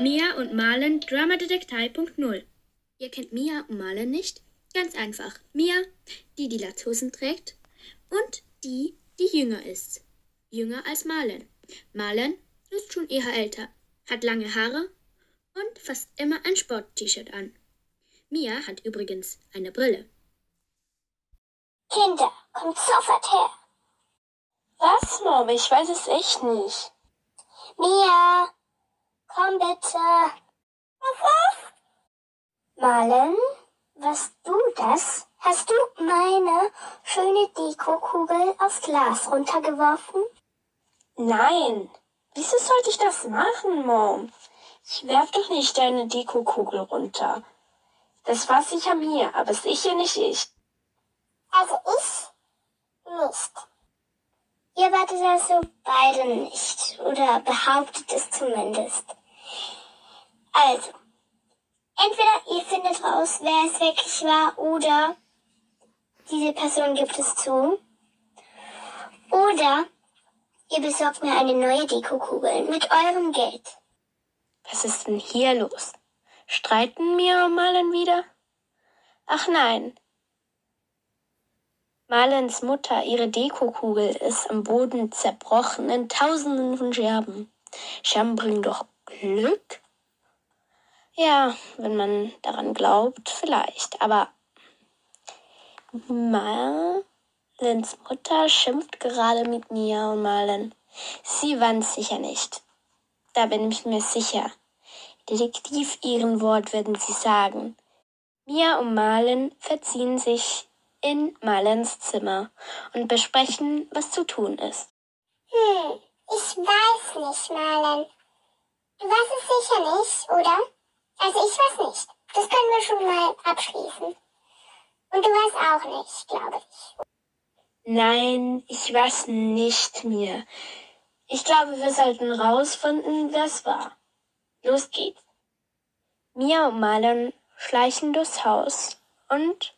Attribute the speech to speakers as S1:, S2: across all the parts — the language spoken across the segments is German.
S1: Mia und Marlen Dramadetektei.0 Ihr kennt Mia und Marlen nicht? Ganz einfach. Mia, die die Latzhosen trägt und die, die jünger ist. Jünger als Marlen. Marlen ist schon eher älter, hat lange Haare und fast immer ein Sport-T-Shirt an. Mia hat übrigens eine Brille.
S2: Kinder, kommt sofort her.
S3: Was, Mom? Ich weiß es echt nicht.
S2: Mia, komm bitte. Was ist? Marlen, warst du das? Hast du meine schöne Dekokugel aufs Glas runtergeworfen?
S3: Nein. Wieso sollte ich das machen, Mom? Ich werf doch nicht deine Dekokugel runter. Das war sicher mir, aber sicher nicht ich.
S2: Also ich nicht. Ihr wartet also beide nicht. Oder behauptet es zumindest. Also, entweder ihr findet raus, wer es wirklich war, oder diese Person gibt es zu. Oder ihr besorgt mir eine neue Dekokugel mit eurem Geld.
S3: Was ist denn hier los? Streiten mir Malen wieder? Ach nein. Malens Mutter, ihre Dekokugel, ist am Boden zerbrochen in tausenden von Scherben. Scherben bringen doch Glück? Ja, wenn man daran glaubt, vielleicht. Aber Malens Mutter schimpft gerade mit Mia und Malen. Sie waren sicher nicht. Da bin ich mir sicher. Detektiv ihren Wort werden sie sagen. Mia und Malen verziehen sich in Malens Zimmer und besprechen, was zu tun ist.
S2: Hm, ich weiß nicht, Malen. Du weißt es sicher nicht, oder? Also ich weiß nicht. Das können wir schon mal abschließen. Und du weißt auch nicht, glaube ich.
S3: Nein, ich weiß nicht mehr. Ich glaube, wir sollten rausfinden, wer es war. Los geht's. Mia und Marlon schleichen durchs Haus und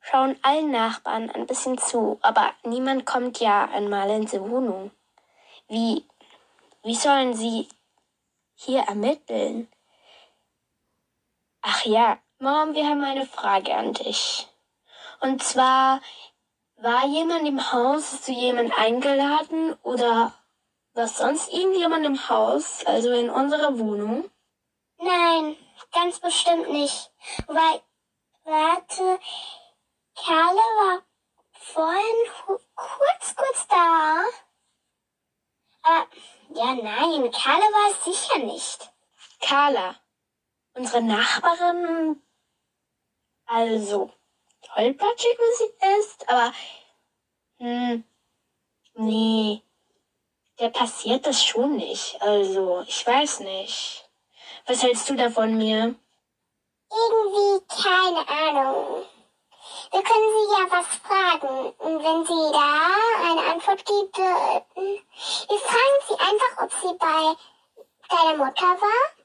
S3: schauen allen Nachbarn ein bisschen zu, aber niemand kommt ja einmal in Wohnung. Wie, wie sollen sie hier ermitteln? Ach ja, Mom, wir haben eine Frage an dich. Und zwar, war jemand im Haus, hast du jemand eingeladen oder war sonst irgendjemand im Haus, also in unserer Wohnung?
S2: Nein, ganz bestimmt nicht. Weil, warte, Kerle war vorhin kurz, kurz da. Äh, ja, nein, Kerle war es sicher nicht.
S3: Carla, unsere Nachbarin, also tollpatschig wie sie ist, aber, hm, nee, der passiert das schon nicht. Also, ich weiß nicht. Was hältst du da von mir?
S2: Irgendwie keine Ahnung. Wir können sie ja was fragen. Und wenn sie da eine Antwort gibt, äh, wir fragen sie einfach, ob sie bei deiner Mutter war.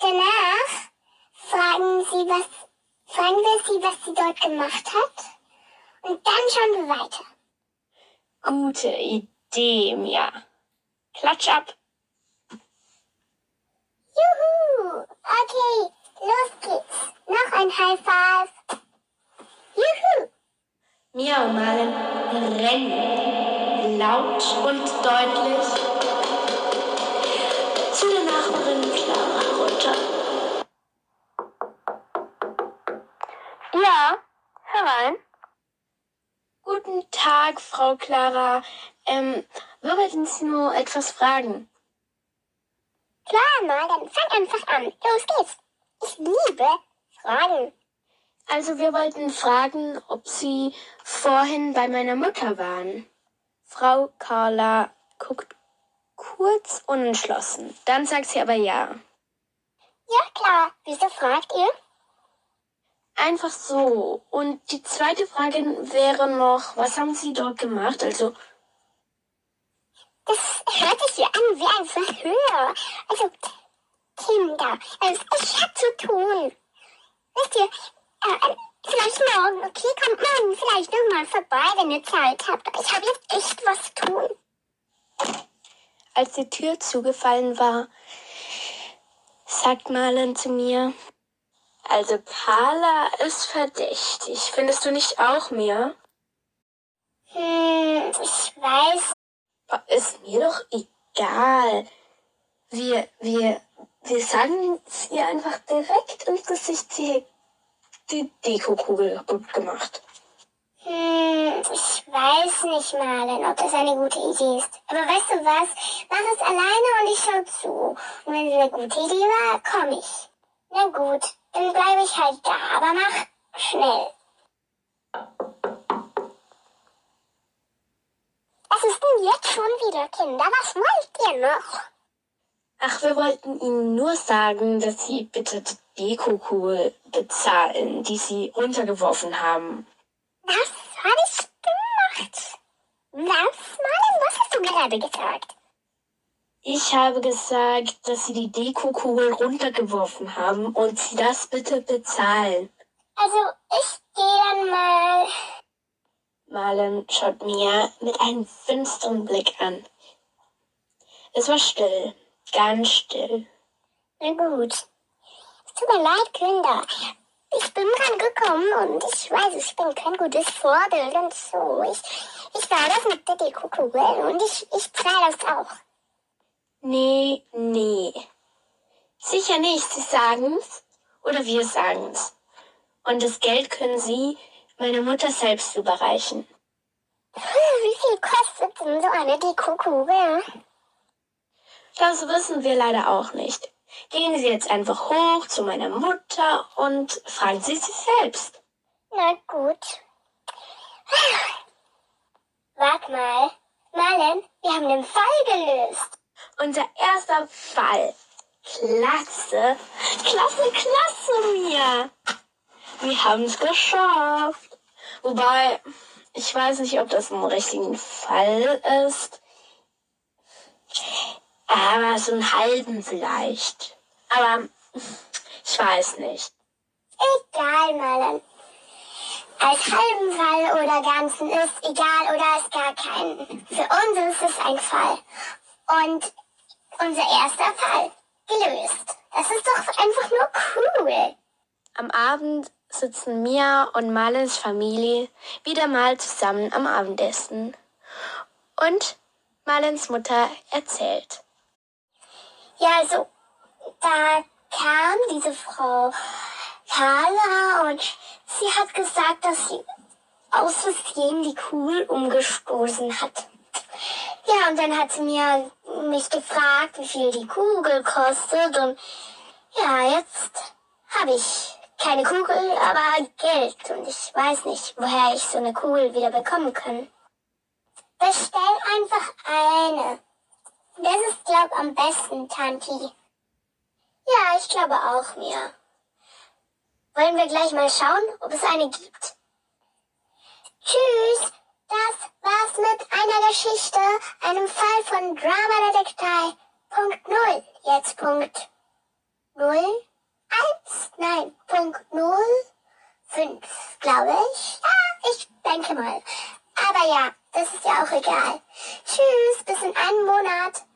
S2: Danach fragen sie, was, fragen wir sie, was sie dort gemacht hat. Und dann schauen wir weiter.
S3: Gute Idee, Mia. Klatsch ab.
S2: Juhu! Okay, los geht's. Noch ein High Five. Juhu!
S3: Mia und Malen rennen laut und deutlich herein. Guten Tag, Frau Clara. Ähm, wir wollten Sie nur etwas fragen.
S2: Klar, mal, dann fang einfach an. Los geht's. Ich liebe Fragen.
S3: Also wir wollten fragen, ob Sie vorhin bei meiner Mutter waren. Frau Carla guckt kurz unentschlossen. Dann sagt sie aber ja.
S2: Ja, klar. Wieso fragt ihr?
S3: Einfach so. Und die zweite Frage wäre noch, was haben Sie dort gemacht? Also,
S2: Das hört sich ja an wie ein Verhör. Also, Kinder, also, ich hab zu tun. Wisst ihr, äh, äh, vielleicht morgen, okay? Kommt morgen vielleicht nochmal vorbei, wenn ihr Zeit habt. Ich habe jetzt echt was zu tun.
S3: als die Tür zugefallen war, sagt Marlen zu mir. Also Carla ist verdächtig. Findest du nicht auch mehr?
S2: Hm, ich weiß.
S3: Ist mir doch egal. Wir, wir, wir sagen es ihr einfach direkt ins Gesicht, sie die Dekokugel kaputt gemacht.
S2: Hm, ich weiß nicht, Marlen, ob das eine gute Idee ist. Aber weißt du was? Mach es alleine und ich schau zu. Und wenn es eine gute Idee war, komm ich. Na gut, dann bleibe ich halt da, aber mach schnell. Was ist denn jetzt schon wieder, Kinder? Was wollt ihr noch?
S3: Ach, wir wollten Ihnen nur sagen, dass Sie bitte die Dekokugel bezahlen, die Sie runtergeworfen haben.
S2: Was habe ich gemacht? Was, Marlen? Was hast du gerade gesagt?
S3: Ich habe gesagt, dass Sie die Dekokugel runtergeworfen haben und Sie das bitte bezahlen.
S2: Also, ich gehe dann mal.
S3: Marlen schaut Mia mit einem finsteren Blick an. Es war still, ganz still.
S2: Na gut. Es tut mir leid, Kinder. Ich bin dran gekommen und ich weiß, ich bin kein gutes Vorbild und so. Ich, ich war das mit der Dekokugel und ich, ich zahle das auch.
S3: Nee, nee. Sicher nicht, Sie sagen's oder wir sagen's. Und das Geld können Sie meiner Mutter selbst überreichen.
S2: Wie viel kostet denn so eine Dekokugel?
S3: Das wissen wir leider auch nicht. Gehen Sie jetzt einfach hoch zu meiner Mutter und fragen Sie sie selbst.
S2: Na gut. Warte mal. Marlen, wir haben den Fall gelöst.
S3: Unser erster Fall. Klasse. Klasse, klasse, Mia. Wir haben es geschafft. Wobei, ich weiß nicht, ob das ein richtigen Fall ist. Aber so einen halben vielleicht. Aber ich weiß nicht.
S2: Egal, Marlen. Als halben Fall oder ganzen ist egal oder ist gar keinen. Für uns ist es ein Fall. Und unser erster Fall gelöst. Das ist doch einfach nur cool.
S3: Am Abend sitzen Mia und Marlens Familie wieder mal zusammen am Abendessen. Und Marlens Mutter erzählt.
S2: Ja, also, da kam diese Frau Carla und sie hat gesagt, dass sie aus Versehen die Kugel umgestoßen hat. Ja, und dann hat sie mir mich gefragt, wie viel die Kugel kostet und ja, jetzt habe ich keine Kugel, aber Geld und ich weiß nicht, woher ich so eine Kugel wieder bekommen kann. Bestell einfach eine. Das ist, glaub, am besten, Tanti. Ja, ich glaube auch mir. Wollen wir gleich mal schauen, ob es eine gibt? Tschüss, das war's mit einer Geschichte, einem Fall von Drama Detektei. Punkt null. Jetzt Punkt null. Eins, nein, Punkt null. Fünf, glaube ich. Ja, ich denke mal. Aber ja, das ist ja auch egal. Tschüss, bis in einem Monat.